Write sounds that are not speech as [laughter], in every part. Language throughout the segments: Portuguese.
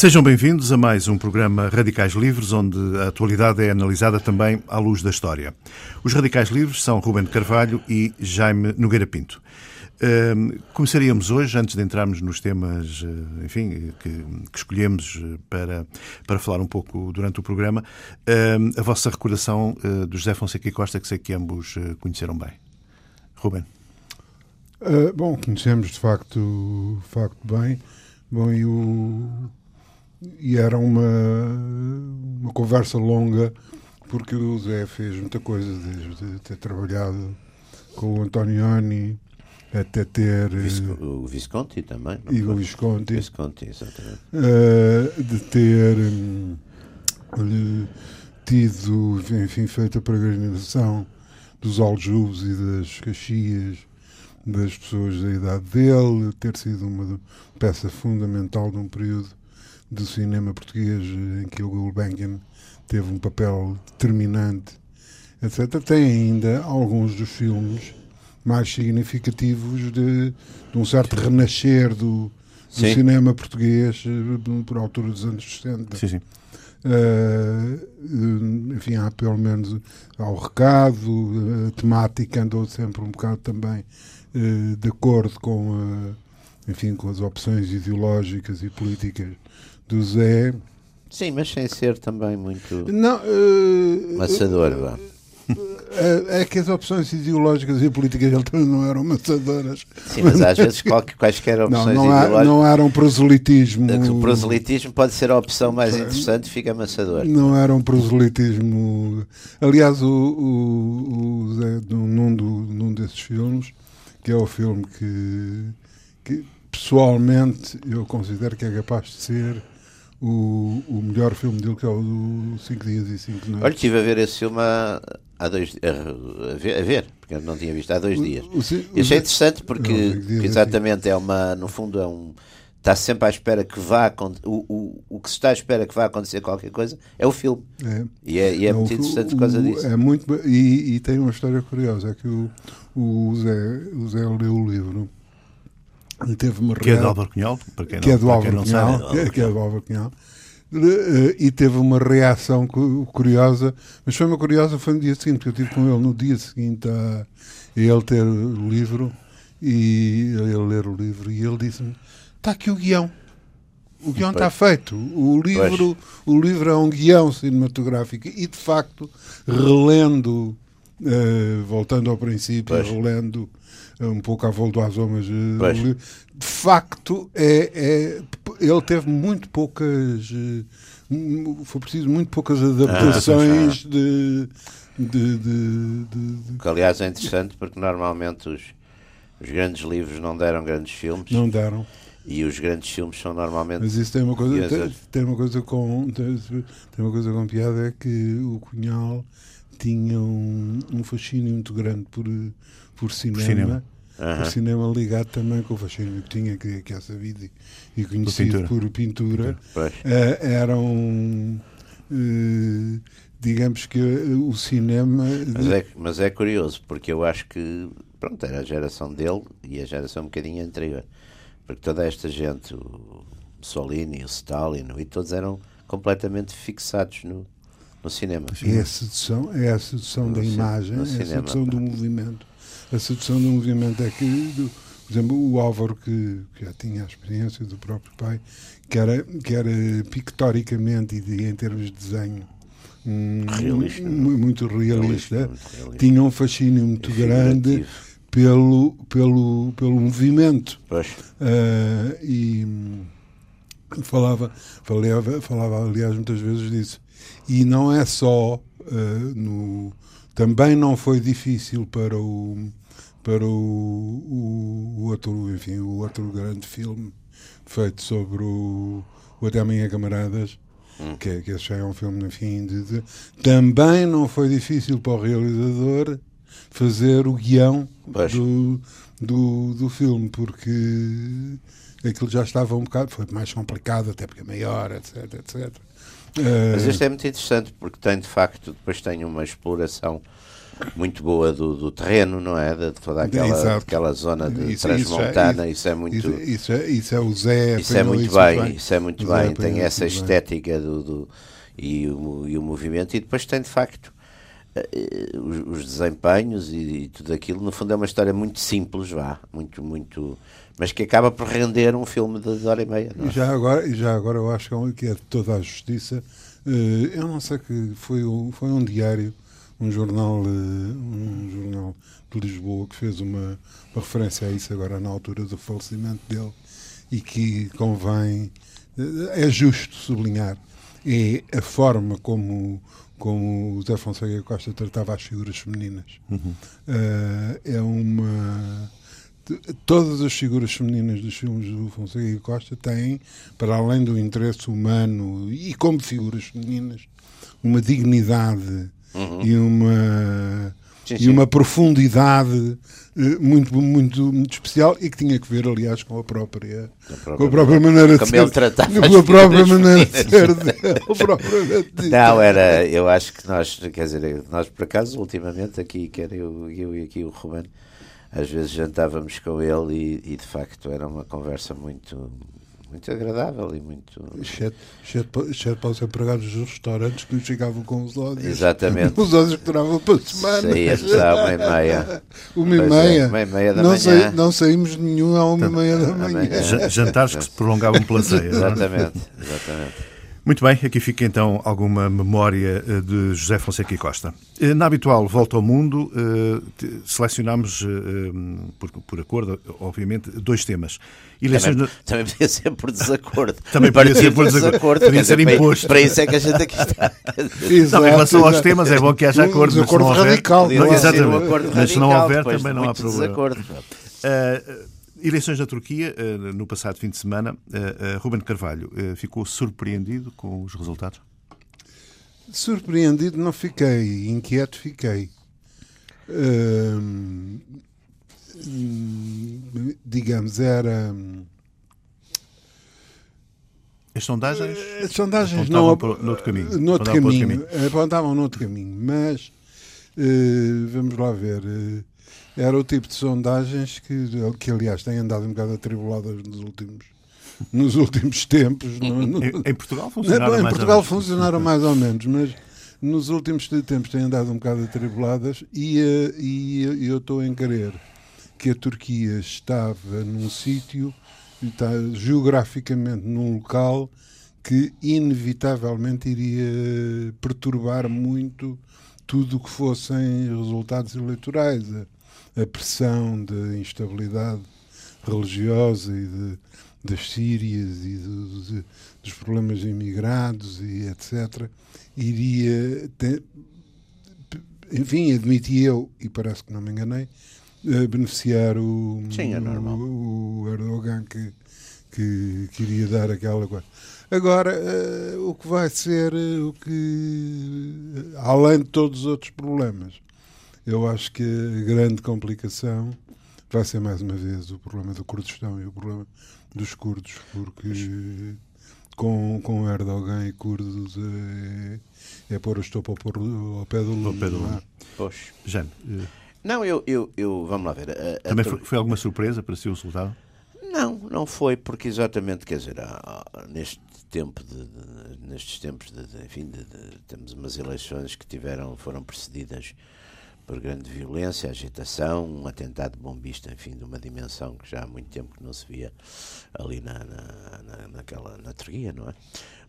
Sejam bem-vindos a mais um programa Radicais Livres, onde a atualidade é analisada também à luz da história. Os Radicais Livres são Ruben Carvalho e Jaime Nogueira Pinto. começaríamos hoje, antes de entrarmos nos temas, eh, enfim, que, que escolhemos eh, para, para falar um pouco durante o programa, a vossa recordação uh, do José Fonseca e Costa, que sei que ambos conheceram bem. Ruben. Bom, conhecemos de facto, de facto bem. Bom, e o e era uma, uma conversa longa, porque o Zé fez muita coisa, desde ter trabalhado com o Antonioni até ter. O Visconti também. E o Visconti. Visconti, exatamente. Uh, de ter um, tido, enfim, feito a peregrinação dos aljubes e das caxias das pessoas da idade dele, ter sido uma peça fundamental de um período do cinema português em que o Gulbenkian teve um papel determinante, etc. Tem ainda alguns dos filmes mais significativos de, de um certo renascer do, do cinema português eh, por altura dos anos 60. Sim, sim. Uh, enfim, há pelo menos ao recado, a temática andou sempre um bocado também uh, de acordo com, uh, enfim, com as opções ideológicas e políticas do Zé. Sim, mas sem ser também muito não, uh, maçador. Uh, é, é que as opções ideológicas e políticas dele também não eram maçadoras. Sim, mas às vezes qualquer, quaisquer opções não, não ideológicas. não era um proselitismo. O proselitismo pode ser a opção mais interessante e fica amassador. Não era um proselitismo. Aliás, o, o, o Zé, num, num desses filmes, que é o filme que, que pessoalmente eu considero que é capaz de ser o, o melhor filme dele, que é o do 5 Dias e 5 Noites. Olha, estive a ver esse filme há, há dois a, ver, a ver, porque eu não tinha visto há dois dias. O, o, e achei interessante porque, porque exatamente é uma, no fundo, é um está sempre à espera que vá o, o, o que se está à espera que vá acontecer qualquer coisa é o filme é. E, é, e é, muito interessante por causa disso é muito e, e, tem uma história curiosa é que o, o, Zé, o Zé leu o livro e teve uma que é do Álvaro Cunhal, para quem que é do Álvaro Cunhal, [laughs] que é do Álvaro Cunhal, e teve uma reação curiosa, mas foi uma curiosa, foi no dia seguinte, porque eu estive com ele no dia seguinte a, a ele ter o livro, e a ele ler o livro, e ele disse-me, está aqui o guião. O guião está feito. O livro, o livro é um guião cinematográfico e, de facto, relendo, uh, voltando ao princípio, pois. relendo um pouco à volta às mas de facto é, é, ele teve muito poucas eh, foi preciso muito poucas adaptações ah, de, de, de, de, que aliás é interessante porque normalmente os, os grandes livros não deram grandes filmes. Não deram. E os grandes filmes são normalmente mas isso tem uma coisa tem, tem, uma coisa com tem, tem, uma coisa com piada é que o Cunhal tinha um, um fascínio muito grande por por cinema, por cinema. Uhum. O cinema ligado também com o fascínio que tinha, que, que é sabido e, conhecido por pintura, por pintura uh, eram, uh, digamos que o cinema. Mas é, mas é curioso, porque eu acho que pronto, era a geração dele e a geração um bocadinho anterior. Porque toda esta gente, o Mussolini, o Stalin, e todos eram completamente fixados no, no cinema. É a sedução, é a sedução no da imagem, é a sedução do movimento a sedução do movimento é que, do, por exemplo, o Álvaro, que, que, já tinha a experiência do próprio pai, que era, que era pictoricamente e de, em termos de desenho um, realista, muito realista, realista, realista, tinha um fascínio muito grande pelo, pelo, pelo movimento. Uh, e falava, falava, falava, aliás, muitas vezes disso. E não é só uh, no. Também não foi difícil para o, para o, o, o, outro, enfim, o outro grande filme feito sobre o, o Até Amanhã Camaradas, hum. que, é, que esse já é um filme, enfim, de, de, também não foi difícil para o realizador fazer o guião do, do, do filme, porque aquilo já estava um bocado, foi mais complicado, até porque é maior, etc, etc. Mas este é muito interessante porque tem de facto, depois tem uma exploração muito boa do, do terreno, não é? De toda aquela, aquela zona de isso, transmontana, isso é, isso é muito. Isso, isso, é, isso é o Zé. Isso é muito bem, bem, isso é muito bem. Tem essa estética do, do, e, o, e o movimento, e depois tem de facto eh, os, os desempenhos e, e, tudo aquilo. No fundo, é uma história muito simples, vá, muito, muito. Mas que acaba por render um filme de hora e meia. É? E já agora, já agora eu acho que é de toda a justiça. Eh, eu não sei que foi, foi um diário um jornal, eh, um jornal de Lisboa que fez uma, uma referência a isso agora na altura do falecimento dele e que convém, eh, é justo sublinhar, é a forma como, como o Zé Fonseca Costa tratava as figuras femininas. Uhum. Uh, é uma. Todas as figuras femininas dos filmes do Fonseca Costa têm, para além do interesse humano e como figuras femininas, uma dignidade uhum. e uma sim, sim. e uma profundidade eh, muito, muito, muito especial e que tinha que ver, aliás, com a própria, a com a própria maneira de ser. Com a própria maneira de ser [laughs] Não, era, eu acho que nós, quer dizer, nós por acaso, ultimamente, aqui, quer eu, eu e aqui o Ruben, às vezes jantávamos com ele e, e de facto era uma conversa muito muito agradável e muito. Exceto, exceto, para os empregados dos restaurantes que nos chegavam com os ódios. Exatamente. Os ódios que duravam para a semana. Saía já uma e meia. Uma e meia. Uma e meia da não manhã. Saí, não saímos nenhum à uma e meia da manhã. Jantares que se prolongavam pela ceia. É? exatamente, exatamente. Muito bem, aqui fica então alguma memória eh, de José Fonseca e Costa. Eh, na habitual Volta ao Mundo, eh, selecionámos, por, por acordo, obviamente, dois temas. Eleições também, no... também podia ser por desacordo. [laughs] Também podia ser por desacordo. Podia ser imposto. Para isso é que a gente aqui está. Exato, em relação aos temas, é bom que haja acordo. Um acordo radical. Não, exatamente. Um mas se não houver, também não há problema. Desacordo. Uh, Eleições na Turquia, eh, no passado fim de semana, eh, eh, Ruben Carvalho ficou surpreendido com os resultados? Surpreendido não fiquei, inquieto fiquei. digamos, era. As sondagens? As sondagens não no outro caminho. No outro caminho, caminho. Apontavam no outro caminho, mas vamos lá ver. Era o tipo de sondagens que, que aliás, têm andado um bocado atribuladas nos últimos, nos últimos tempos. No, no, em, em, Portugal funcionaram Em mais Portugal funcionaram mais ou menos, mas nos últimos tempos têm andado um bocado atribuladas e, eh, e eu estou em querer que a Turquia estava num sítio, está geograficamente num local que inevitavelmente iria perturbar muito tudo o que fossem resultados eleitorais a pressão da instabilidade religiosa e de, das Sírias e do, de, dos problemas de imigrados e etc., iria, ter, enfim, admiti eu, e parece que não me enganei, beneficiar o, Sim, é o, o Erdogan que, que, que iria dar aquela coisa. Agora, uh, o que vai ser, uh, o que, além de todos os outros problemas, eu acho que a grande complicação vai ser mais uma vez o problema do Kurdistão e o problema dos curdos, porque com, com Erdogan e curdos é, é pôr o estopo ao, pé do Lula. Ao pé do Lula. Pois. Jane, não, eu, eu, eu, vamos lá ver. A, a Também foi, foi, alguma surpresa para si o resultado? Não, não foi, porque exatamente, quer dizer, há, neste tempo de, de, nestes tempos de, enfim, temos umas eleições que tiveram, foram precedidas por grande violência, agitação, um atentado bombista, enfim, de uma dimensão que já há muito tempo que não se via ali na, na, na naquela, na Turquia, não é?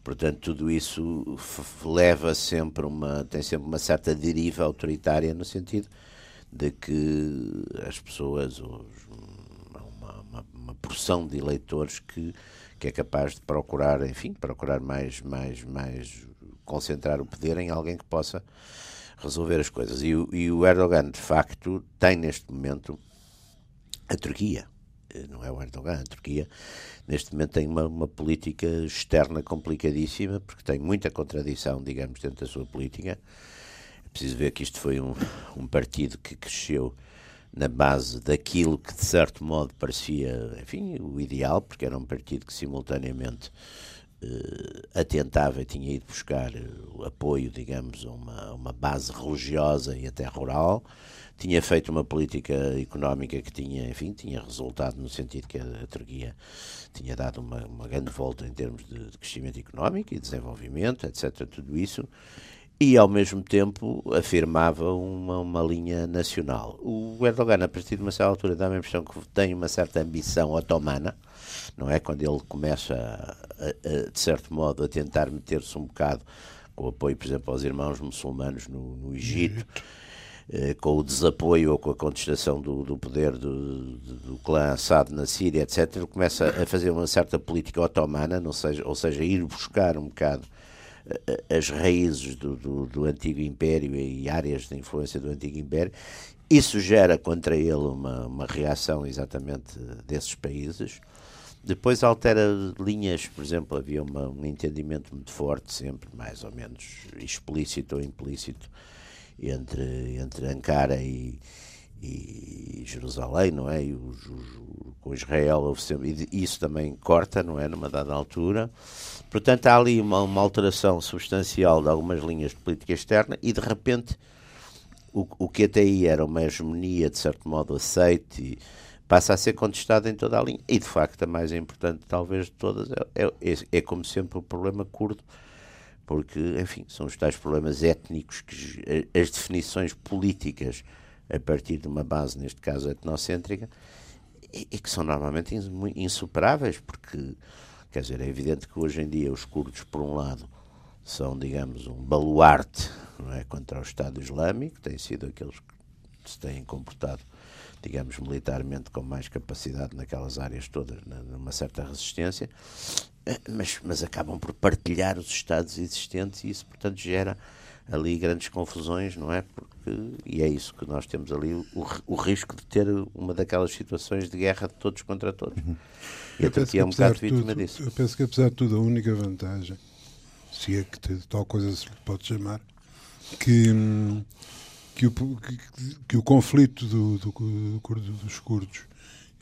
Portanto, tudo isso leva sempre uma, tem sempre uma certa deriva autoritária no sentido de que as pessoas, os, uma, uma, uma porção de eleitores que, que é capaz de procurar, enfim, procurar mais, mais, mais concentrar o poder em alguém que possa resolver as coisas. E e o Erdogan, de facto, tem neste momento a Turquia, eh, não é o Erdogan, a Turquia, neste momento tem uma, uma política externa complicadíssima, porque tem muita contradição, digamos, dentro da sua política. É preciso ver que isto foi um, um partido que cresceu na base daquilo que, de certo modo, parecia, enfim, o ideal, porque era um partido que simultaneamente atentava e tinha ido buscar o apoio, digamos, a uma, uma base religiosa e até rural, tinha feito uma política económica que tinha, enfim, tinha resultado no sentido que a Turquia tinha dado uma, uma grande volta em termos de, de crescimento económico e desenvolvimento, etc., tudo isso, e ao mesmo tempo afirmava uma, uma linha nacional. O Erdogan, a partir de uma certa altura, dá a impressão que tem uma certa ambição otomana, não é? Quando ele começa, a, a, de certo modo, a tentar meter-se um bocado com o apoio, por exemplo, aos irmãos muçulmanos no, no Egito, eh, com o desapoio ou com a contestação do, do poder do, do, clã Assad na Síria, etc., ele começa a fazer uma certa política otomana, não seja, ou seja, ir buscar um bocado as raízes do, do, do, antigo império e áreas de influência do antigo império. Isso gera contra ele uma, uma reação exatamente desses países. Depois altera linhas, por exemplo, havia uma, um entendimento muito forte, sempre, mais ou menos explícito ou implícito, entre, entre Ankara e, e Jerusalém, não é? E os, os, com Israel, e isso também corta, não é? Numa dada altura. Portanto, há ali uma, uma alteração substancial de algumas linhas de política externa e, de repente, o, o que até aí era uma hegemonia, de certo modo, aceite passa a ser contestado em toda a linha. E, de facto, a mais importante, talvez, de todas, é, é, é como sempre o problema curdo, porque, enfim, são os tais problemas étnicos que as definições políticas, a partir de uma base, neste caso etnocêntrica, e, e que são normalmente insuperáveis, porque, quer dizer, é evidente que hoje em dia os curdos, por um lado, são, digamos, um baluarte não é, contra o Estado Islâmico, têm sido aqueles que se têm comportado digamos, militarmente com mais capacidade naquelas áreas todas, numa certa resistência, eh, mas, mas acabam por partilhar os estados existentes e isso, portanto, gera ali grandes confusões, não é? Porque, e é isso que nós temos ali, o, o risco de ter uma daquelas situações de guerra de todos contra todos. Uhum. E a Turquia é um bocado vítima disso. Eu penso que, apesar de tudo, a única vantagem, se é que tal coisa se pode chamar, que. Hum, que o, que, que o conflito do, do, do, dos curdos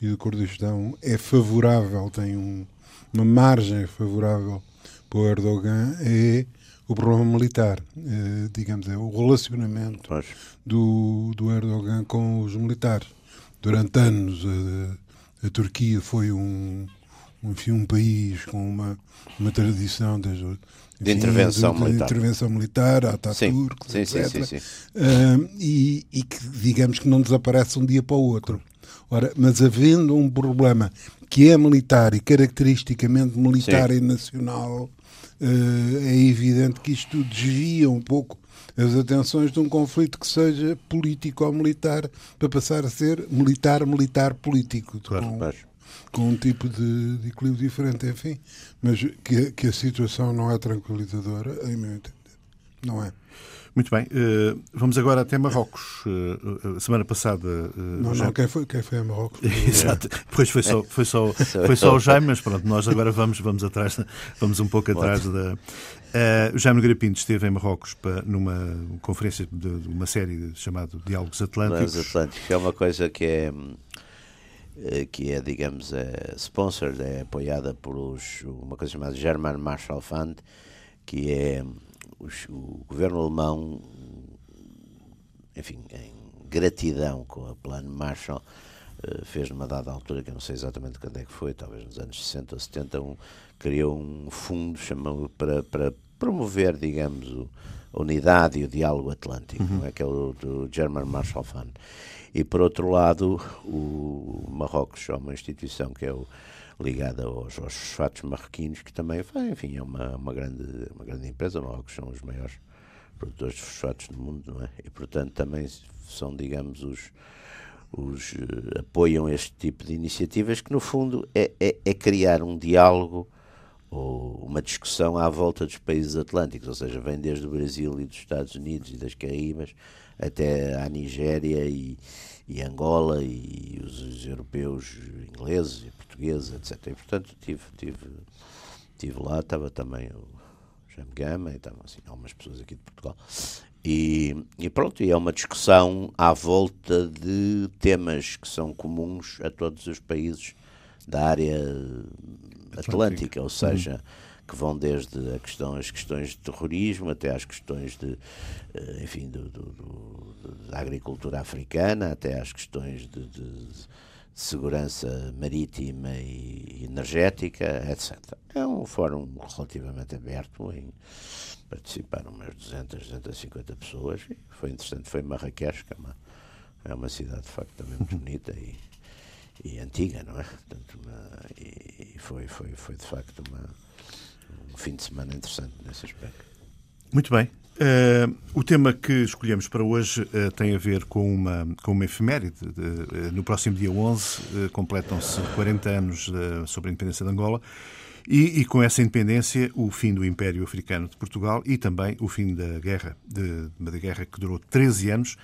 e do Kurdistão é favorável, tem um, uma margem favorável para o Erdogan, é o problema militar, é, digamos, é o relacionamento do, do Erdogan com os militares. Durante anos a, a Turquia foi um, enfim, um país com uma, uma tradição desde, de intervenção de, de, militar. De intervenção militar, Ataturk, sim, etc. Sim, sim, uh, e, e, que, digamos, que não desaparece um dia para o outro. Ora, mas havendo um problema que é militar e caracteristicamente militar e nacional, é evidente que isto desvia um pouco as atenções de um conflito que seja político ou militar para passar a ser militar, militar, político. Claro, com, com um tipo de, de, equilíbrio diferente, enfim. Mas que, que a situação não é tranquilizadora, em meu entender. Não é. Muito bem, uh, vamos agora até Marrocos. Uh, semana passada. Uh, não, já... não, quem foi, quem foi a Marrocos? [laughs] Exato, depois foi só, [laughs] foi só, foi só o Jaime, mas pronto, nós agora vamos, vamos atrás, vamos um pouco atrás da. o Jaime Nogueira Pinto esteve em Marrocos para, numa conferência de, de uma série chamada Diálogos Atlânticos. Diálogos Atlânticos, é uma coisa que é que é, digamos, é sponsored, é apoiada por os, uma coisa chamada German Marshall Fund, que é os, o governo alemão, enfim, em gratidão com o plano Marshall, eh, fez numa dada altura, que eu não sei exatamente quando é que foi, talvez nos anos 60 ou 70, um, criou um fundo chamado para, para promover, digamos, o, a unidade e o diálogo atlântico, uhum. é? que é o do German Marshall Fund. E, por outro lado, o Marrocos é uma instituição que é o, ligada aos, aos fosfatos marroquinos, que também, enfim, é uma, uma, grande, uma grande empresa. Marrocos são os maiores produtores de fosfatos do mundo, não é? E, portanto, também são, digamos, os, os uh, apoiam este tipo de iniciativas que, no fundo, é, é, é, criar um diálogo ou uma discussão à volta dos países atlânticos, ou seja, vem desde o Brasil e dos Estados Unidos e das Caraíbas até à Nigéria e, e Angola e os, os, europeus ingleses portugueses, etc. E, portanto, tive, tive, tive lá, estava também o Jaime Gama e estavam assim, algumas pessoas aqui de Portugal. E, e, pronto, e é uma discussão à volta de temas que são comuns a todos os países da área atlântica, ou seja, uhum que vão desde a questão, as questões de terrorismo até às questões de, eh, enfim, do, do, do, da agricultura africana, até às questões de, de, de segurança marítima e energética, etc. É um fórum relativamente aberto, em participaram umas 200, 250 pessoas, e foi interessante, foi Marrakech, que é uma, é uma cidade de facto também muito bonita e, e antiga, não é? Portanto, uma, e, e foi, foi, foi de facto uma, um fim de semana interessante nesse aspecto. Muito bem. Uh, o tema que escolhemos para hoje uh, tem a ver com uma, com uma efeméride. De, uh, no próximo dia 11 completam-se 40 anos sobre a independência de Angola e, e, com essa independência o fim do Império Africano de Portugal e também o fim da guerra, de, da guerra que durou 13 anos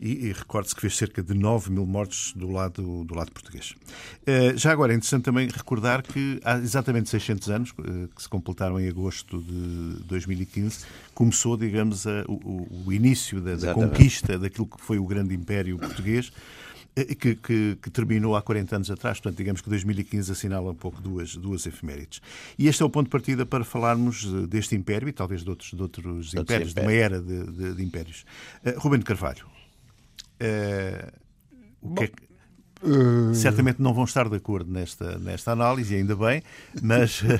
e, e recorde-se que fez cerca de 9 mil mortes do lado, do lado português. Uh, já agora é interessante também recordar que há exatamente 600 anos, uh, que se completaram em agosto de 2015, começou, digamos, a, o, o, início da, da conquista daquilo que foi o grande Império Português. Eh, que, que, que, terminou há 40 anos atrás, portanto, digamos que 2015 assinala um pouco duas, duas efemérides. E este é o ponto de partida para falarmos deste império e talvez de outros, de outros impérios, de uma era de, de, de impérios. Uh, Ruben de Carvalho, o que é que... Uh... Certamente não vão estar de acordo nesta, nesta análise, ainda bem, mas. [laughs]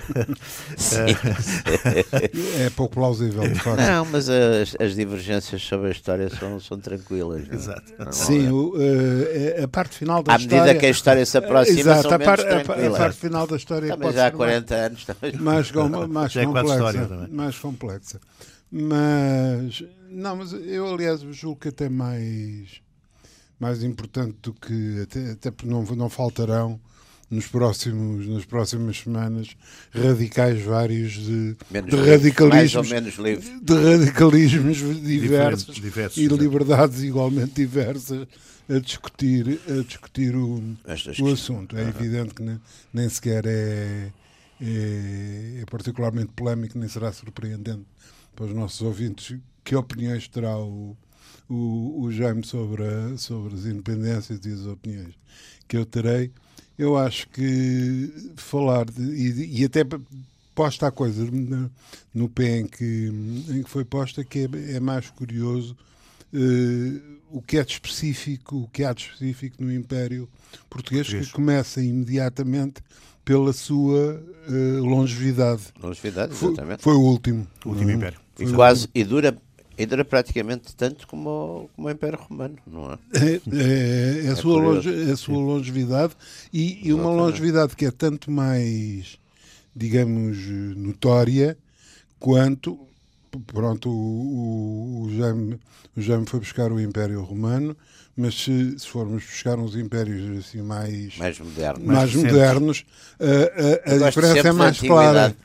é pouco plausível, de facto. Não, mas as, as divergências sobre a história são, são tranquilas. Não? É? Exato. Não, Sim, o, uh, a parte final da à história. À medida que a história se aproxima, Exato, são a, par, a, a, parte final da história também já há 40 mais, anos. [laughs] Também. Mais, mais, é complexa, mais complexa. Mas. Não, mas eu, aliás, julgo que até mais mais importante do que até, até porque não, não faltarão nos próximos nas próximas semanas radicais vários de, de radicalismos de radicalismos diversos, diversos e liberdades igualmente diversas a discutir a discutir o, o assunto. É evidente que nem, nem sequer é, é, é particularmente polémico nem será surpreendente para os nossos ouvintes que opiniões terá o, o, o Jaime sobre, a, sobre as independências e as opiniões que eu terei, eu acho que falar de, e, e, até posta a coisa no, no pé em que, em que foi posta, que é, é mais curioso uh, o que é de específico, o que há de específico no Império Português, Português. que começa imediatamente pela sua uh, longevidade. Longevidade, exatamente. Foi, foi o último. O último uhum. Império. E quase, e dura e dura praticamente tanto como, como o Império Romano, não é? É, é, é a, é sua longe, é a sua longevidade e, e uma longevidade que é tanto mais, digamos, notória quanto. Pronto, o, o, o, Jaime, o Jaime foi buscar o Império Romano mas se, se, formos buscar uns impérios assim mais mais modernos, mais, mais modernos a, a, a diferença é mais clara. [laughs] [laughs]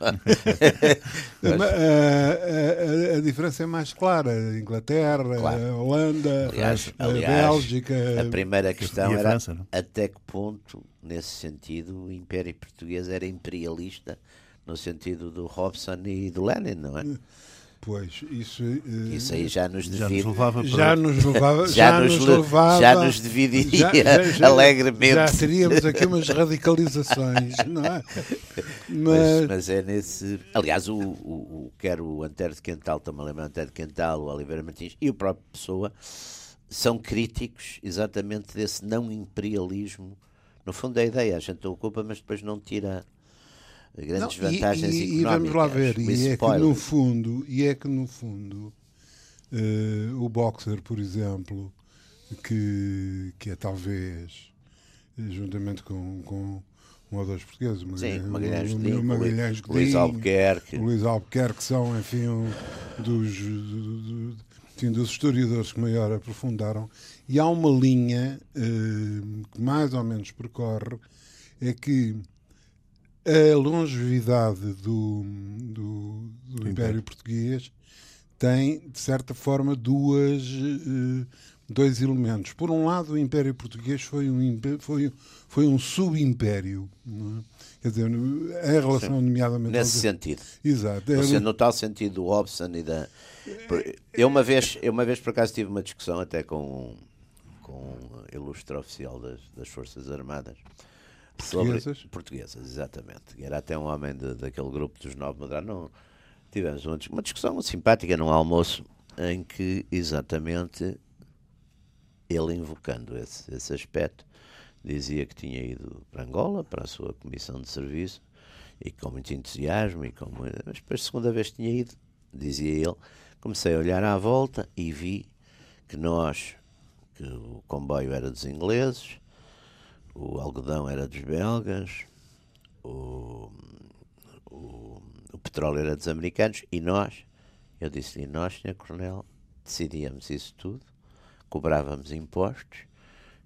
a, a, diferença é mais clara. Inglaterra claro. Holanda aliás, a Bélgica. a primeira questão era França, até que ponto nesse sentido o Império Português era imperialista no sentido do Robson e do Lenin não é Pois, isso, uh, isso aí já nos já nos levava para... já nos levava já, já nos, levava. já nos dividiria já, já, alegremente. já teríamos aqui umas radicalizações [laughs] não é? Mas... mas... mas é nesse aliás o, o, o quer o Antero de Quental também lembra Antero de Quental o Oliveira Martins e o próprio Pessoa são críticos exatamente desse não imperialismo. No fundo é a ideia a gente ocupa mas depois não tira grandes não, vantagens e, e, e vamos lá ver, e é que no fundo, e é que no fundo uh, o boxer, por exemplo, que, que é talvez juntamente com, com um ou dois portugueses, Sim, Magalhães, Godinho, Magalhães Godinho, Luís Albuquerque. Luís Albuquerque são, enfim, um dos, do, enfim, dos historiadores que maior aprofundaram. E há uma linha uh, que mais ou menos percorre, é que a longevidade do, do, do Império Português tem, de certa forma, duas, uh, dois elementos. Por um lado, o Império Português foi um, foi, foi um subimpério. É? Quer dizer, em relação, Sim, nomeadamente. Nesse aos... sentido. Exato. É... No tal sentido do Hobson e da. Eu, uma vez, eu, uma vez, por acaso, tive uma discussão até com, com um ilustre oficial das, das Forças Armadas Portuguesas? Sobre portuguesas, exatamente. Era até um homem de, daquele grupo dos nove moderados. tivemos uma, uma discussão simpática num almoço em que exatamente ele invocando esse, esse aspecto dizia que tinha ido para Angola, para a sua comissão de serviço, e com muito entusiasmo, e com, mas depois, segunda vez que tinha ido, dizia ele, comecei a olhar à volta e vi que nós, que o comboio era dos ingleses, o algodão era dos belgas, o, o, o petróleo era dos americanos, e nós, eu disse-lhe, nós, Sr. Coronel, decidíamos isso tudo, cobrávamos impostos,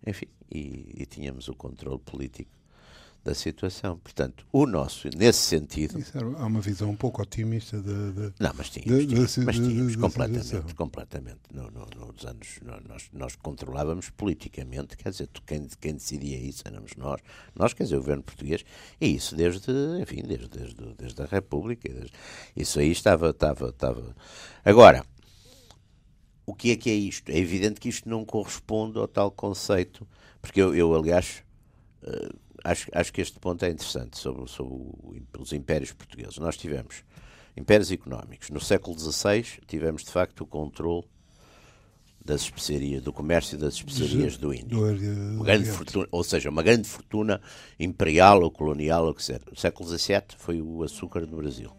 enfim, e, e tínhamos o controle político da situação. Portanto, o nosso, nesse sentido. Isso era, há uma visão um pouco otimista de. de não, mas tínhamos, de, tínhamos, mas tínhamos completamente. completamente no, no, nos anos. Nós, nós controlávamos politicamente, quer dizer, quem, quem decidia isso éramos nós. Nós, quer dizer, o governo português. E isso desde, enfim, desde, desde, desde a República. Desde, isso aí estava, estava, estava. Agora. O que é que é isto? É evidente que isto não corresponde ao tal conceito porque eu, eu aliás, uh, acho, acho que este ponto é interessante sobre, sobre o, os impérios portugueses. Nós tivemos impérios económicos. No século XVI tivemos, de facto, o controle das especiarias, do comércio das especiarias do Índio. uma grande fortuna, ou seja, uma grande fortuna imperial ou colonial, ou que seja. No século XVII foi o açúcar no Brasil.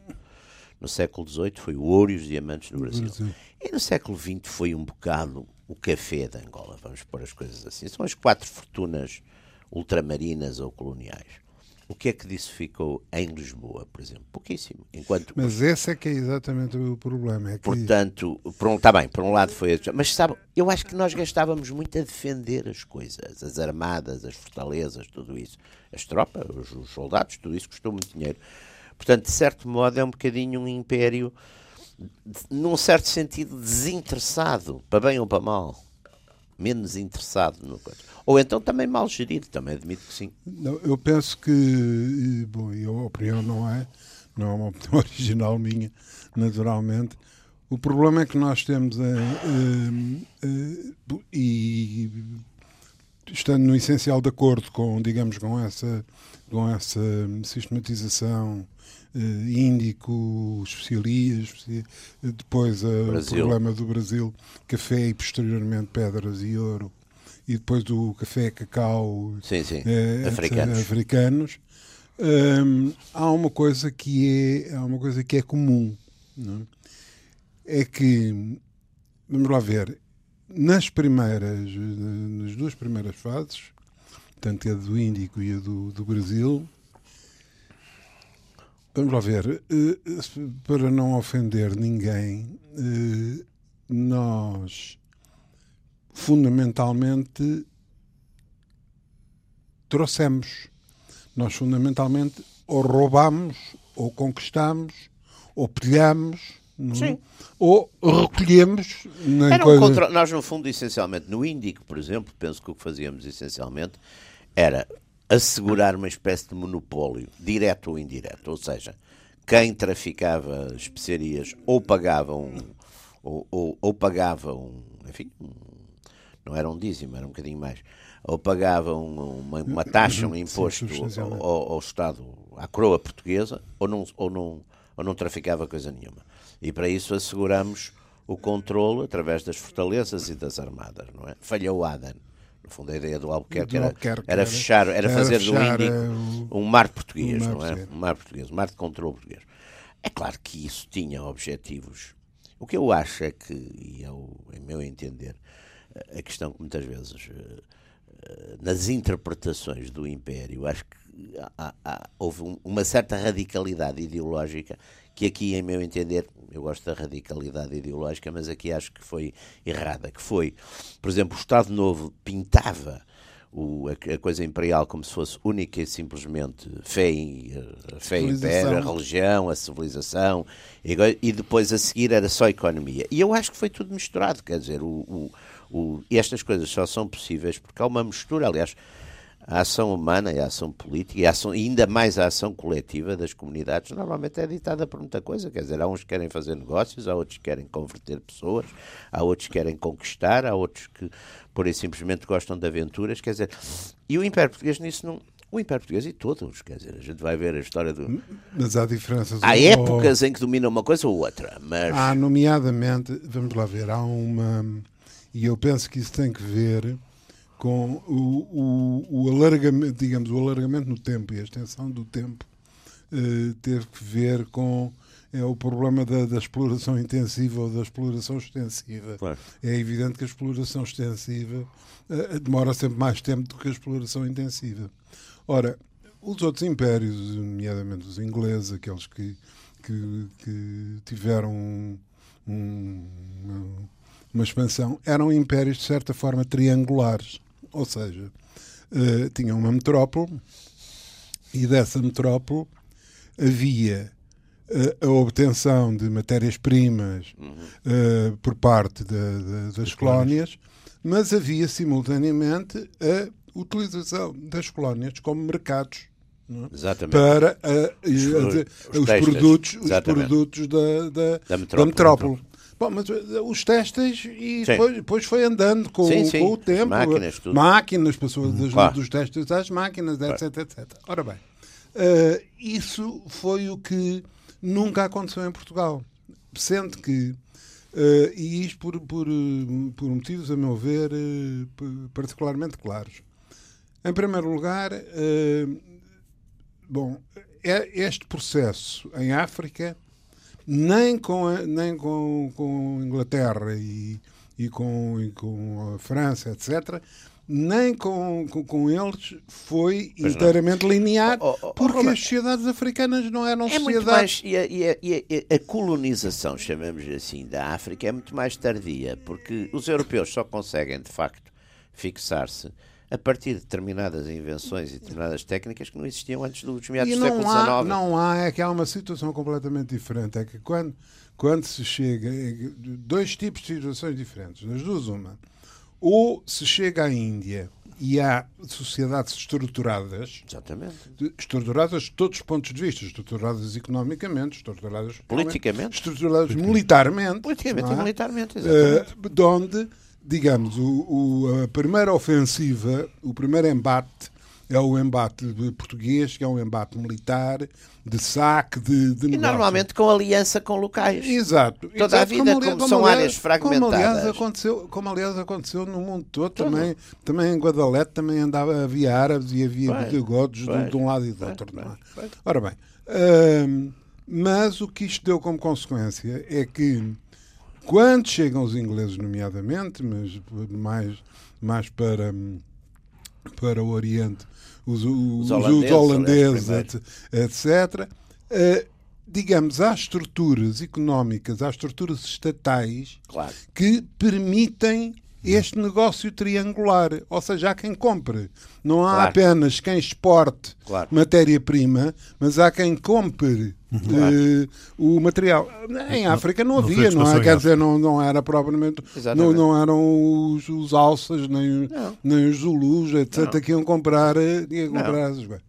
No século XVIII foi o ouro e os diamantes no Brasil. Brasil. E no século XX foi um bocado o café de Angola, vamos pôr as coisas assim. São as quatro fortunas ultramarinas ou coloniais. O que é que disso ficou em Lisboa, por exemplo? Pouquíssimo. Enquanto... Mas esse é que é exatamente o problema. É que... Portanto, por um, está bem, por um lado foi. Mas sabe, eu acho que nós gastávamos muito a defender as coisas, as armadas, as fortalezas, tudo isso. As tropas, os, os soldados, tudo isso custou muito dinheiro. Portanto, de certo modo, é um bocadinho um império num certo sentido, desinteressado, para bem ou para mal. Menos interessado no coisa. Ou então também mal gerido, também admito que sim. Não, eu penso que, bom, a opinião não é, não é uma opinião [laughs] original minha, naturalmente. O problema é que nós temos, é, é, é, e estando no essencial de acordo com, digamos, com essa, com essa sistematização Índico, especialias, depois uh, o problema do Brasil, café e posteriormente pedras e ouro, e depois do café, cacau, sim, sim. Africanos. africanos. Há uma coisa que é há uma coisa que é comum, é? é que vamos lá ver nas primeiras nas duas primeiras fases, tanto a do Índico e a do, do Brasil, Vamos lá ver. Eh, para não ofender ninguém, eh, nós fundamentalmente trouxemos. Nós fundamentalmente ou roubamos, ou conquistamos, ou pilhamos, é? ou recolhemos. Era um coisa... Nós, no fundo, essencialmente, no Índico, por exemplo, penso que o que fazíamos essencialmente era assegurar uma espécie de monopólio, direto ou indireto. Ou seja, quem traficava especiarias ou pagava um, ou, ou, ou pagava um, enfim, não era um dízimo, era um bocadinho mais, ou pagava um, uma, uma, taxa, um imposto ao, ao, ao, Estado, à coroa portuguesa, ou não, ou, não, ou não traficava coisa nenhuma. E para isso asseguramos o controle através das fortalezas e das armadas, não é? Falhou Aden. No fundo, a ideia do Albuquerque, era, era, fechar, era, fazer fechar, do Índico um mar português, um mar, não é? Um mar português, um mar de controle português. É claro que isso tinha objetivos. O que eu acho é que, e eu, em meu entender, a questão que muitas vezes eh, eh, nas interpretações do Império, acho que há, há, houve uma certa radicalidade ideológica que aqui, em meu entender, eu gosto da radicalidade ideológica, mas aqui acho que foi errada, que foi, por exemplo, o Estado Novo pintava o, a, a, coisa imperial como se fosse única e simplesmente fé, a fé império, a religião, a civilização, e, e, depois a seguir era só economia. E eu acho que foi tudo misturado, quer dizer, o, o, estas coisas só são possíveis porque há uma mistura, aliás, a ação humana e a ação política, e, ação, e ainda mais a ação coletiva das comunidades, normalmente é ditada por muita coisa. Quer dizer, há uns que querem fazer negócios, há outros que querem converter pessoas, há outros que querem conquistar, há outros que, por e simplesmente, gostam de aventuras. Quer dizer, e o Império Português nisso não. O Império Português e todos, quer dizer, a gente vai ver a história do. Mas há diferenças. Há épocas em que domina uma coisa ou outra, mas. Há, nomeadamente, vamos lá ver, há uma. E eu penso que isso tem que ver com o, o, o alargamento, digamos, o alargamento no tempo e a extensão do tempo uh, ter que ver com é o problema da, da, exploração intensiva ou da exploração extensiva. Claro. É evidente que a exploração extensiva uh, demora sempre mais tempo do que a exploração intensiva. Ora, os outros impérios, nomeadamente os ingleses, aqueles que, que, que tiveram um, um, uma, uma, expansão, eram impérios de certa forma triangulares. Ou seja, uh, tinham uma metrópole e dessa metrópole havia a obtenção de matérias-primas uhum. uh, por parte de, de, das colónias, mas havia simultaneamente a utilização das colónias como mercados é? para uh, os, os, os produtos, os produtos da, da, da metrópole. Da metrópole. Bom, mas os testes e depois, depois, foi andando com, sim, sim. com o tempo. Máquinas, tudo. máquinas passou das, claro. dos testes às máquinas, etc, etc. Ora bem, uh, isso foi o que nunca aconteceu em Portugal. Sendo que, uh, e isto por, por, por motivos, a meu ver, uh, particularmente claros. Em primeiro lugar, bom, é este processo em África, nem com, a, nem com, com Inglaterra e, e, com, e com a França, etc., nem com, com, com eles foi pois inteiramente não. linear, oh, oh, oh, porque as sociedades africanas não eram é sociedades. Muito mais, e, a, e, a, e a, colonização, chamamos assim, da África é muito mais tardia, porque os europeus só conseguem, de facto, fixar-se a partir de determinadas invenções e determinadas técnicas que não existiam antes dos meados do século XIX. Não há, é que há uma situação completamente diferente. É que quando, quando se chega. É dois tipos de situações diferentes. Das duas, uma ou se chega à Índia e há sociedades estruturadas, Exatamente. estruturadas de todos os pontos de vista, estruturadas economicamente, estruturadas politicamente, estruturadas militarmente, politicamente é? e militarmente, exatamente. Uh, de onde, digamos, o, o, a primeira ofensiva, o primeiro embate é o embate português, que é um embate militar, de saque, de, de E normalmente com aliança com locais. Exato. Toda Exato. a vida, como, como, como são aliás, áreas fragmentadas. Como aliás, aconteceu, como aliás aconteceu no mundo todo, também, também em Guadalete também andava, havia árabes e havia bigodes de, de, um lado e do outro. É? Ora bem, hum, mas o que isto deu como consequência é que quando chegam os ingleses, nomeadamente, mas mais, mais para, para o Oriente, os, os, os holandeses, holandeses etc. Uh, digamos, há estruturas económicas, há estruturas estatais claro. que permitem este negócio triangular. Ou seja, há quem compre. Não há claro. apenas quem exporte claro. matéria-prima, mas há quem compre claro. uh, o material. Em África não, não havia, não, é? Quer dizer, não, não era propriamente. Não, não eram os, os alças, nem, nem os zulus, etc., não. que iam comprar, eh, iam comprar essas coisas.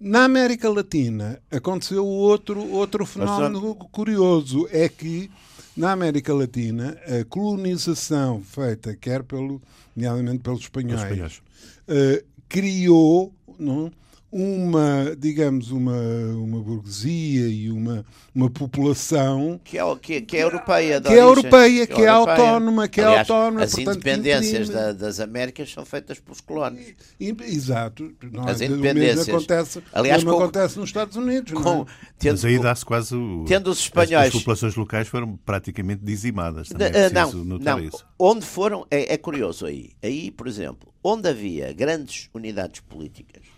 Na América Latina aconteceu outro, outro fenómeno curioso: é que na América Latina, a colonização feita, quer pelo, nomeadamente pelos espanhóis, espanhóis. Uh, criou não, uma, digamos, uma, uma burguesia e uma, uma população que é, que, que é europeia, que é europeia, que é, é autónoma, que é Aliás, é autónoma. As portanto, independências da, das Américas são feitas pelos colonos. Exato. Não, as independências. acontece, Aliás, com, acontece nos Estados Unidos. Com, não é? tendo, Mas aí dá-se quase o, tendo os espanhóis, as, as, populações locais foram praticamente dizimadas. Também é não, não. Isso. Onde foram, é, é curioso aí. Aí, por exemplo, onde havia grandes unidades políticas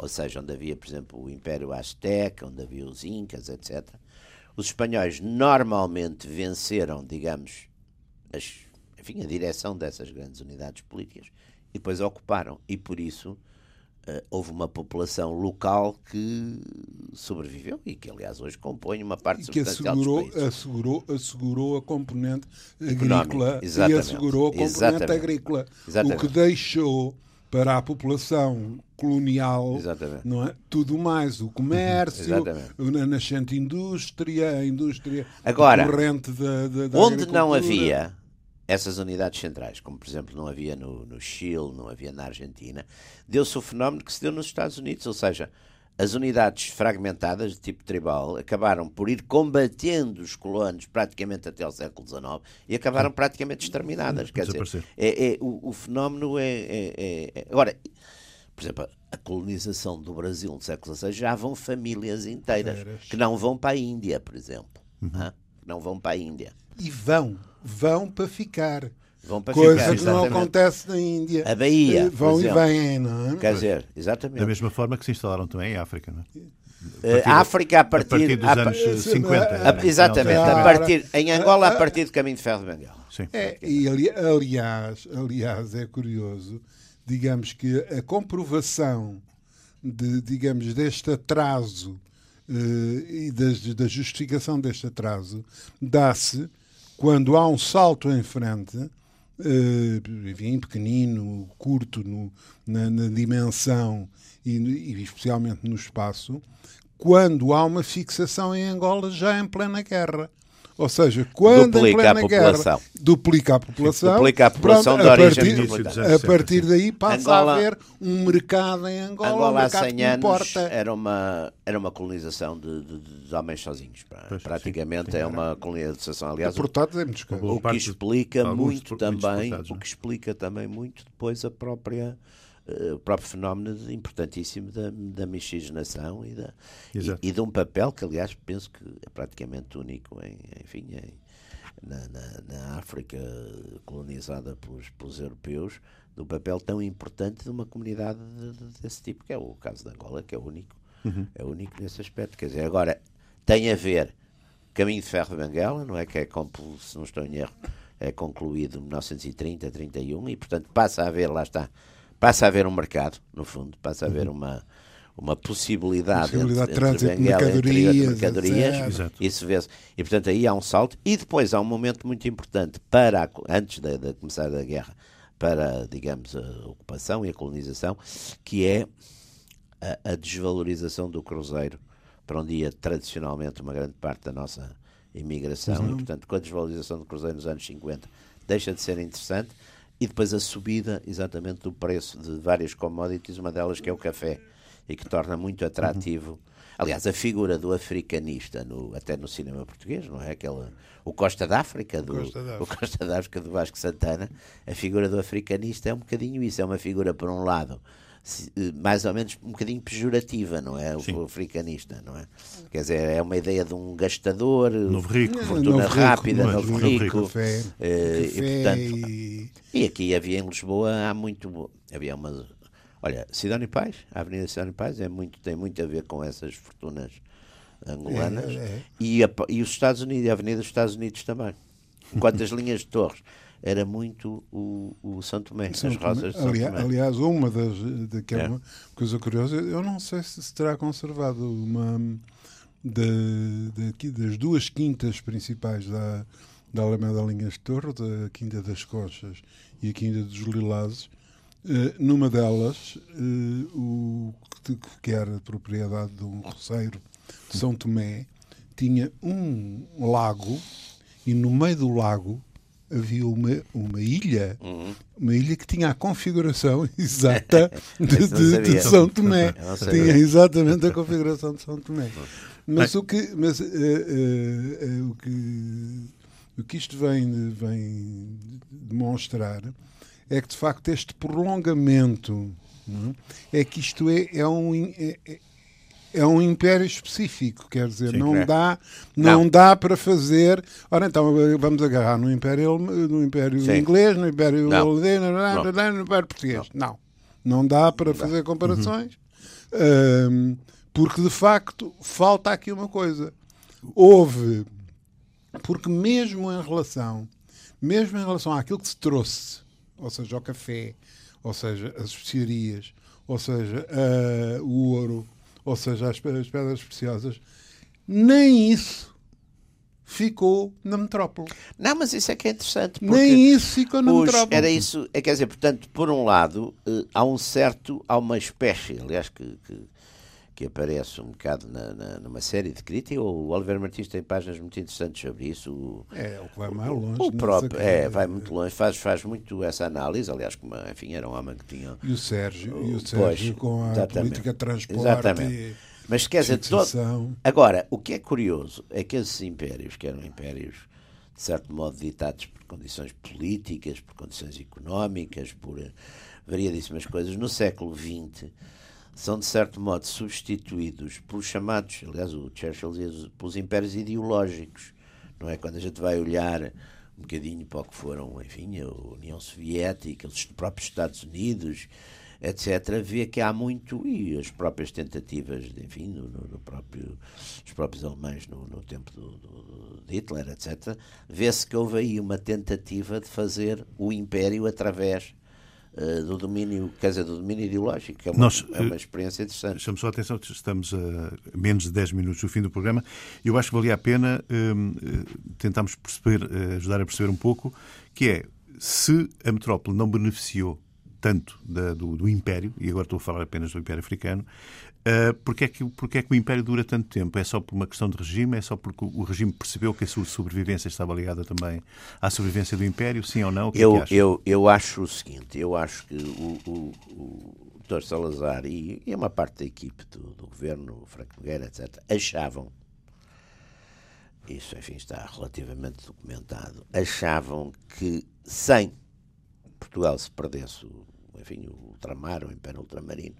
ou seja, onde havia, por exemplo, o Império Azteca, onde havia os Incas, etc. Os espanhóis normalmente venceram, digamos, as, enfim, a direção dessas grandes unidades políticas e depois ocuparam. E por isso uh, houve uma população local que sobreviveu e que, aliás, hoje compõe uma parte e que assegurou, dos países. assegurou, assegurou a componente agrícola e assegurou a componente Exatamente. agrícola. Exatamente. O que deixou para a população colonial, Exatamente. não é? Tudo mais, o comércio, a nascente indústria, a indústria Agora, corrente da, da, da onde não havia essas unidades centrais, como por exemplo não havia no, no Chile, não havia na Argentina, deu-se o fenómeno que se deu nos Estados Unidos, ou seja, as unidades fragmentadas de tipo tribal acabaram por ir combatendo os colonos praticamente até ao século XIX e acabaram praticamente exterminadas. Quer dizer, é, é o, o, fenómeno é, é, é, é, Agora, por exemplo, a colonização do Brasil no século XVI já vão famílias inteiras que não vão para a Índia, por exemplo. Uhum. Não vão para a Índia. E vão, vão para ficar. Vão para Coisa ficar, que não acontece na Índia. A Bahia. Eh, vão e vêm, não é? Quer dizer, exatamente. Da mesma forma que se instalaram também em África, não é? Uh, África a partir, a partir dos a, anos 50. A, exatamente, a partir, em Angola a partir do caminho de ferro de Benguela. Sim. É, e ali, aliás, aliás, é curioso, digamos que a comprovação de, digamos, deste atraso uh, e da, da justificação deste atraso dá-se quando há um salto em frente uh, enfim, pequenino, curto no, na, na, dimensão e, e, especialmente no espaço, quando há uma fixação em Angola já em plena guerra. Ou seja, quando duplica em plena guerra duplica a população, duplica a população pronto, de origem a partir, a partir daí passa Angola, a haver um mercado em Angola. Angola um há 100 anos era uma, era uma colonização de, de, de homens sozinhos. Pois, Praticamente sim, é uma colonização. Aliás, o, o que explica muito também, o que explica também muito depois a própria o próprio fenómeno importantíssimo da, da miscigenação e, da, e, e, de um papel que, aliás, penso que é praticamente único em, enfim, em, na, na, na, África colonizada pelos, pelos europeus, de um papel tão importante de uma comunidade de, de, desse tipo, que é o caso de Angola, que é único, uhum. é único nesse aspecto. Quer dizer, agora tem a ver Caminho de Ferro de Benguela, não é? Que é, se não estou em erro, é concluído em 1930, 31, e portanto passa a haver, lá está, passa a haver um mercado, no fundo, passa a haver uhum. uma, uma possibilidade, possibilidade entre, entre Benguela mercadorias, entre mercadorias isso vê -se. e portanto aí há um salto e depois há um momento muito importante para a, antes de, de, começar a guerra para digamos a ocupação e a colonização que é a, a desvalorização do cruzeiro para onde ia tradicionalmente uma grande parte da nossa imigração uhum. e portanto com a desvalorização do cruzeiro nos anos 50 deixa de ser interessante e depois a subida exatamente do preço de várias commodities, uma delas que é o café, e que torna muito atrativo. Uhum. Aliás, a figura do africanista, no, até no cinema português, não é? Aquele, o Costa d'África, do, Costa o Costa d'África do Vasco Santana, a figura do africanista é um bocadinho isso, é uma figura, por um lado, mais ou menos um bocadinho pejorativa, não é? O, africanista, não é? Quer dizer, é uma ideia de um gastador, novo rico, fortuna novo rápida, rico, novo rico. rico. Café, uh, café e, portanto, e... e aqui havia em Lisboa, há muito. Havia uma. Olha, Cidade e Paz, a Avenida Cidade e Paz é muito, tem muito a ver com essas fortunas angolanas é, é. E, a, e os Estados Unidos, a Avenida dos Estados Unidos também. Enquanto as [laughs] linhas de torres era muito o, o São Tomé, São as rosas de São aliás, Tomé. Aliás, uma das que é, é uma coisa curiosa, eu não sei se se terá conservado uma de, de, das duas quintas principais da, da Alameda Linhas de Torre, da Quinta das Coxas e a Quinta dos Lilazes, eh, numa delas, eh, o que era propriedade de um roceiro de São Tomé, tinha um lago e no meio do lago havia uma, uma ilha, uhum. uma ilha que tinha a configuração [laughs] exata [laughs] de, de, de, São Tomé. Tinha exatamente a configuração de São Tomé. Mas o que, mas, uh, uh, uh, o que, o que isto vem, vem demonstrar é que de facto este prolongamento é? é que isto é, é um é, é um império específico, quer dizer, Sim, não, é. dá, não, não, dá para fazer. Ora, então vamos agarrar no Império, no império Inglês, no Império Holandês, no, no Império Português. Não. não, não dá para não fazer dá. comparações, uhum. um, porque de facto falta aqui uma coisa. Houve, porque mesmo em relação, mesmo em relação àquilo que se trouxe, ou seja, o café, ou seja, as especiarias, ou seja, uh, o ouro ou seja, as, as pedras preciosas, nem isso ficou na metrópole. Não, mas isso é que é interessante. Nem isso ficou na metrópole. Era isso, é, quer dizer, portanto, por um lado, eh, há um certo, há uma espécie, aliás, que, que, que aparece um bocado na, na, numa série de críticas. O Oliver Martins tem páginas muito interessantes sobre isso. É, o que vai mais longe. O próprio, é, vai muito longe, faz, faz muito essa análise. Aliás, como, enfim, era um homem que tinha. E o Sérgio, e o Sérgio pois, com a política de transporte. Exatamente. Mas quer dizer, todo... agora, o que é curioso é que esses impérios, que eram impérios de certo modo ditados por condições políticas, por condições económicas, por eh, variadíssimas coisas, no século XX são de certo modo substituídos pelos chamados, aliás, o Churchill dizia, pelos impérios ideológicos, não é? Quando a gente vai olhar um bocadinho para o que foram, enfim, a União Soviética, os próprios Estados Unidos, etc., vê que há muito, e as próprias tentativas, de, enfim, no, no, próprio, os próprios alemães no, no tempo do, do, de Hitler, etc., vê-se que houve aí uma tentativa de fazer o império através do domínio, quer dizer, do domínio ideológico, que é uma, Nós, é uma experiência interessante. Chamo só a atenção, estamos a menos de 10 minutos do fim do programa, eu acho que valia a pena um, tentarmos perceber, eh, ajudar a perceber um pouco, que é, se a metrópole não beneficiou tanto da, do, do, Império, e agora estou a falar apenas do Império Africano, uh, porque, é que, porque é que o Império dura tanto tempo? É só por uma questão de regime? É só porque o regime percebeu que a sua sobrevivência estava ligada também à sobrevivência do Império? Sim ou não? O que eu, é eu, eu acho o seguinte, eu acho que o, o, o Dr. Salazar e, e uma parte da equipe do, do governo, Franco Nogueira, etc., achavam isso, enfim, está relativamente documentado, achavam que sem Portugal se perdesse enfim, o ultramar, o Império Ultramarino,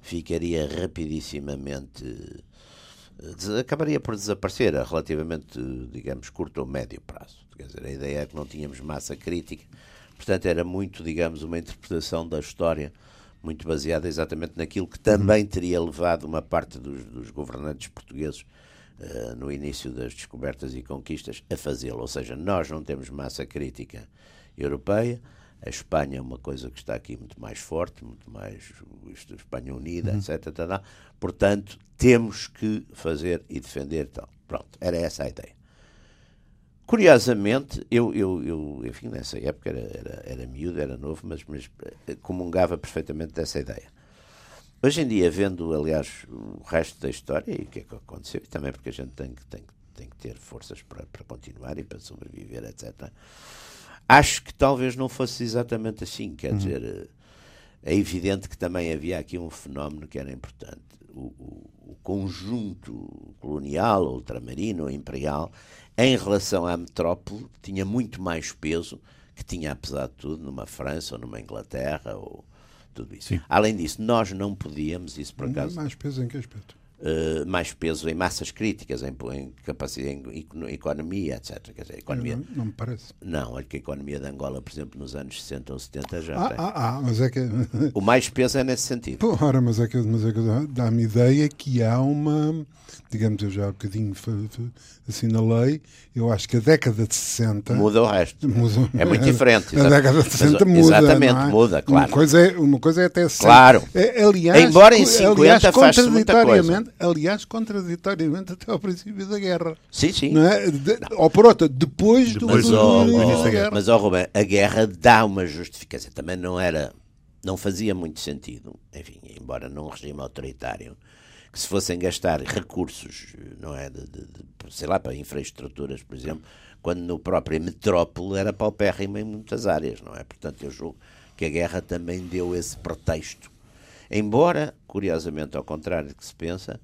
ficaria rapidissimamente. Eh, acabaria por desaparecer a relativamente, digamos, curto ou médio prazo. Quer dizer, a ideia é que não tínhamos massa crítica, portanto, era muito, digamos, uma interpretação da história muito baseada exatamente naquilo que também teria levado uma parte dos, dos governantes portugueses uh, no início das descobertas e conquistas a fazê-lo. Ou seja, nós não temos massa crítica europeia, a Espanha é uma coisa que está aqui muito mais forte, muito mais isto, Espanha unida, uhum. etc. Portanto, temos que fazer e defender tal. Pronto, era essa a ideia. Curiosamente, eu, eu, eu enfim, nessa época era, era, era miúdo, era novo, mas, mas eh, comungava perfeitamente dessa ideia. Hoje em dia, vendo, aliás, o resto da história e o que é que aconteceu, e também porque a gente tem que, tem, tem que ter forças para, para continuar e para sobreviver, etc Acho que talvez não fosse exatamente assim, quer uhum. dizer, é evidente que também havia aqui um fenómeno que era importante. O, o, o conjunto colonial, ultramarino imperial, em relação à metrópole, tinha muito mais peso que tinha, apesar de tudo, numa França ou numa Inglaterra ou tudo isso. Sim. Além disso, nós não podíamos, isso por acaso. Mais peso em que aspecto? Uh, mais peso em massas críticas, em, em capacidade, em, em, economia, etc. Quer dizer, economia, não, não, me parece. Não, olha que a economia de Angola, por exemplo, nos anos 60 ou 70 já ah, tem. Ah, ah, mas é que... [laughs] o mais peso é nesse sentido. Porra, mas é que, mas é que dá-me ideia que há uma, digamos, eu já há um bocadinho assinalei, eu acho que a década de 60... Muda o resto. Muda, é muito diferente. A década de 60 mas, muda, Exatamente, é? muda, claro. Uma coisa é, uma coisa é até... Claro. É, aliás, Embora em 50 aliás, contraditoriamente, aliás, contraditoriamente até ao princípio da guerra. Sim, sim. Não é? De, ou por outra, depois, depois do, início da guerra. Mas, ó, Rubem, a guerra dá uma justificação. Também não era, não fazia muito sentido, enfim, embora num regime autoritário, que se fossem gastar recursos, não é, de, de, de, sei lá, para infraestruturas, por exemplo, quando no próprio metrópole era paupérrimo em muitas áreas, não é? Portanto, eu julgo que a guerra também deu esse pretexto. Embora, curiosamente, ao contrário do que se pensa,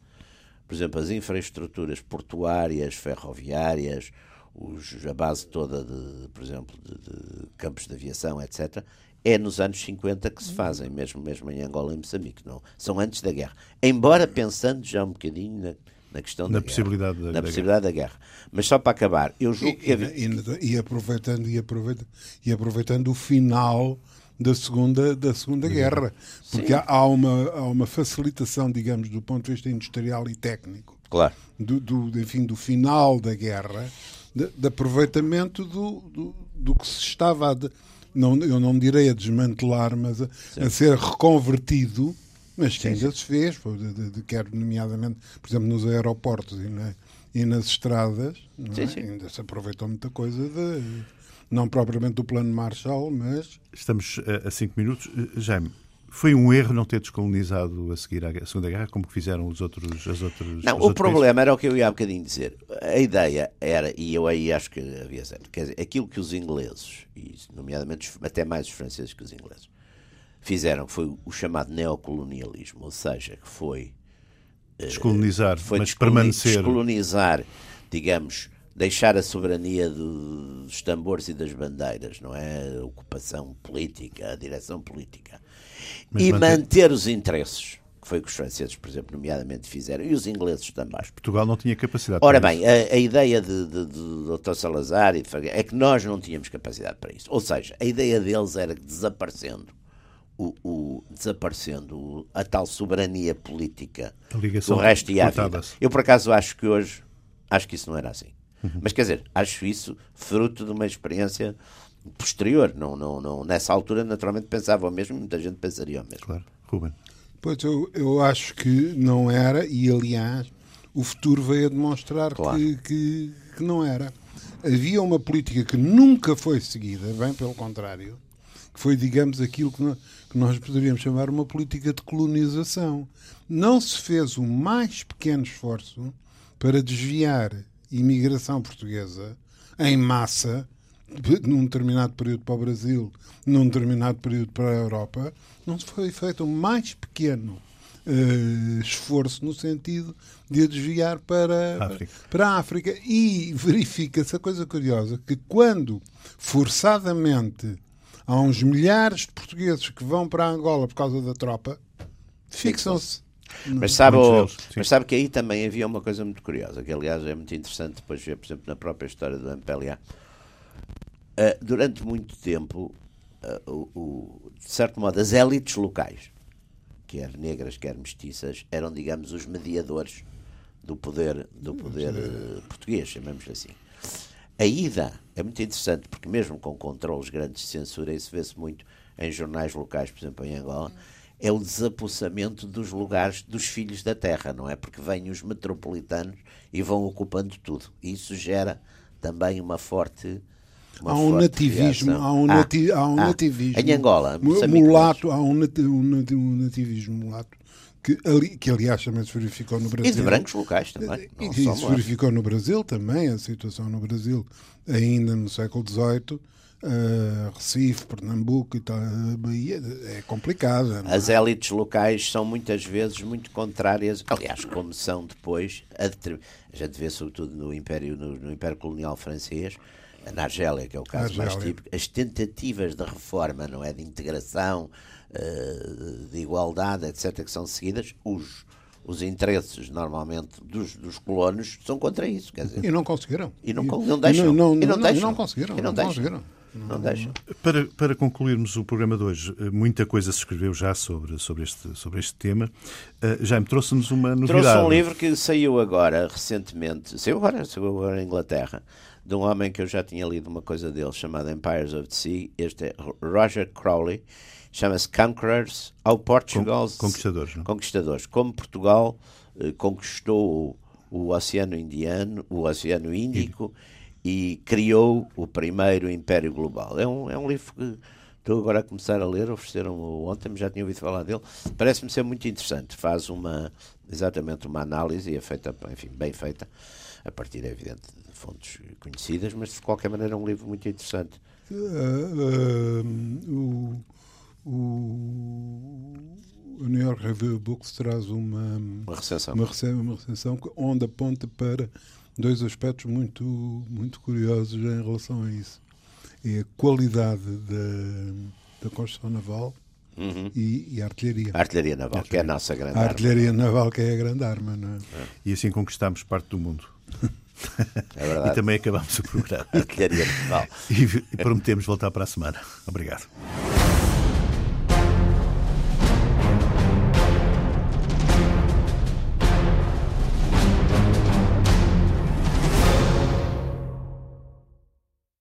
por exemplo, as infraestruturas portuárias, ferroviárias, os, a base toda, de, por exemplo, de, de, campos de aviação, etc., é nos anos 50 que se fazem, mesmo, mesmo em Angola e Moçambique. Não, são antes da guerra. Embora pensando já um bocadinho na, na questão na da possibilidade guerra, da, na da possibilidade guerra. da guerra. Mas só para acabar, eu julgo e, que... E, e, aproveitando, e, aproveitando, e aproveitando o final da Segunda, da segunda Guerra. Porque há, há, uma, há uma facilitação, digamos, do ponto de vista industrial e técnico. Claro. Do, do, enfim, do final da guerra, de, de aproveitamento do, do, do, que se estava a. De, não, eu não direi a desmantelar, mas a, a ser reconvertido, mas que ainda se fez, de, de, de, quer nomeadamente, por exemplo, nos aeroportos e, na, e nas estradas, é? ainda se aproveitou muita coisa de não propriamente do plano Marshall, mas. Estamos a cinco minutos. Jaime, Foi um erro não ter descolonizado a seguir à Segunda Guerra, como fizeram os outros, as outros. Não, o problema países? era o que eu ia há bocadinho dizer. A ideia era, e eu aí acho que havia certo, quer dizer, aquilo que os ingleses, e nomeadamente até mais os franceses que os ingleses, fizeram, que foi o chamado neocolonialismo, ou seja, que foi. Eh, descolonizar, foi mas permanecer. Descolonizar, digamos deixar a soberania dos tambores e das bandeiras, não é? A ocupação política, a direção política. Mas e manter... manter os interesses que foi o que os franceses, por exemplo, nomeadamente fizeram, e os ingleses também. Portugal não tinha capacidade Ora bem, a, a, ideia de, de, de, Dr. Salazar e de é que nós não tínhamos capacidade para isso. Ou seja, a ideia deles era que desaparecendo o, o, desaparecendo a tal soberania política do resto e a vida. Eu, por acaso, acho que hoje acho que isso não era assim. Uhum. Mas quer dizer, acho isso fruto de uma experiência posterior. Não, não, não, nessa altura, naturalmente, pensava o mesmo, muita gente pensaria o mesmo. Claro. Ruben. Pois eu, eu acho que não era, e aliás, o futuro veio a demonstrar claro. que, que, que não era. Havia uma política que nunca foi seguida, bem pelo contrário, que foi, digamos, aquilo que nós, que nós poderíamos chamar uma política de colonização. Não se fez o mais pequeno esforço para desviar imigração portuguesa em massa num determinado período para o Brasil, num determinado período para a Europa, não foi feito o mais pequeno uh, esforço no sentido de a desviar para África. para a África. E verifica-se a coisa curiosa que quando forçadamente há uns milhares de portugueses que vão para Angola por causa da tropa, fixam-se mas sabe, o, mas sabe que aí também havia uma coisa muito curiosa, que aliás é muito interessante depois ver, por exemplo, na própria história do MPLA. Uh, eh, durante muito tempo, uh, o, o, de certo modo, as élites locais, quer negras, quer mestiças, eram, digamos, os mediadores do poder, do poder uh, português, chamamos assim. A ida é muito interessante, porque mesmo com controles grandes de censura, isso vê-se muito em jornais locais, por exemplo, em Angola, é o desapossamento dos lugares dos filhos da terra, não é? Porque vêm os metropolitanos e vão ocupando tudo. E isso gera também uma forte. Uma há um forte nativismo, há um, nati ah, há um ah, nativismo. Em Angola, mulato, há um, nativismo mulato que, ali, que aliás também se verificou no Brasil. E de brancos locais também. E, e se verificou no Brasil também, a situação no Brasil, ainda no século XVIII, Uh, Recife, Pernambuco e tal, Bahia, é complicado. É? As élites locais são muitas vezes muito contrárias, aliás, como são depois, a, a gente vê sobretudo no Império, no, no, Império Colonial Francês, na Argélia, que é o caso Argélia. mais típico, as tentativas de reforma, não é, de integração, uh, de igualdade, etc., que são seguidas, os os interesses normalmente dos, dos colonos são contra isso. Quer dizer, e não conseguiram. E não, não deixam. Não, não, e não, deixam. não conseguiram. E não, não conseguiram. Não deixam. Para, para concluirmos o programa de hoje, muita coisa se escreveu já sobre, sobre, este, sobre este tema. Uh, já me trouxe-nos uma novidade. Trouxe um livro que saiu agora, recentemente, saiu agora, saiu agora em Inglaterra, de um homem que eu já tinha lido uma coisa dele, chamada Empires of the Sea. Este é Roger Crowley. Chama-se Conquerors ao Portugal. Conquistadores. Não? Conquistadores. Como Portugal eh, conquistou o, o Oceano Indiano, o Oceano Índico e criou o primeiro Império Global. É um, é um livro que estou agora a começar a ler, ofereceram ontem, mas já tinha ouvido falar dele. Parece-me ser muito interessante. Faz uma, exatamente uma análise, e é feita, enfim, bem feita, a partir, é evidente, de fontes conhecidas, mas de qualquer maneira é um livro muito interessante. Uh, uh, o, o New York Review Books traz uma, uma recensão. Uma, uma recensão onde aponta para dois aspectos muito, muito curiosos em relação a isso. É a qualidade da, da construção naval uhum. e, e, a artilharia. A artilharia naval, a artilharia. que é a nossa grande a arma. A artilharia naval, que é a grande arma. Não é? é. E assim conquistamos parte do mundo. [laughs] É verdade. e também acabamos o programa. [laughs] Artilharia naval. E prometemos voltar para a semana. Obrigado.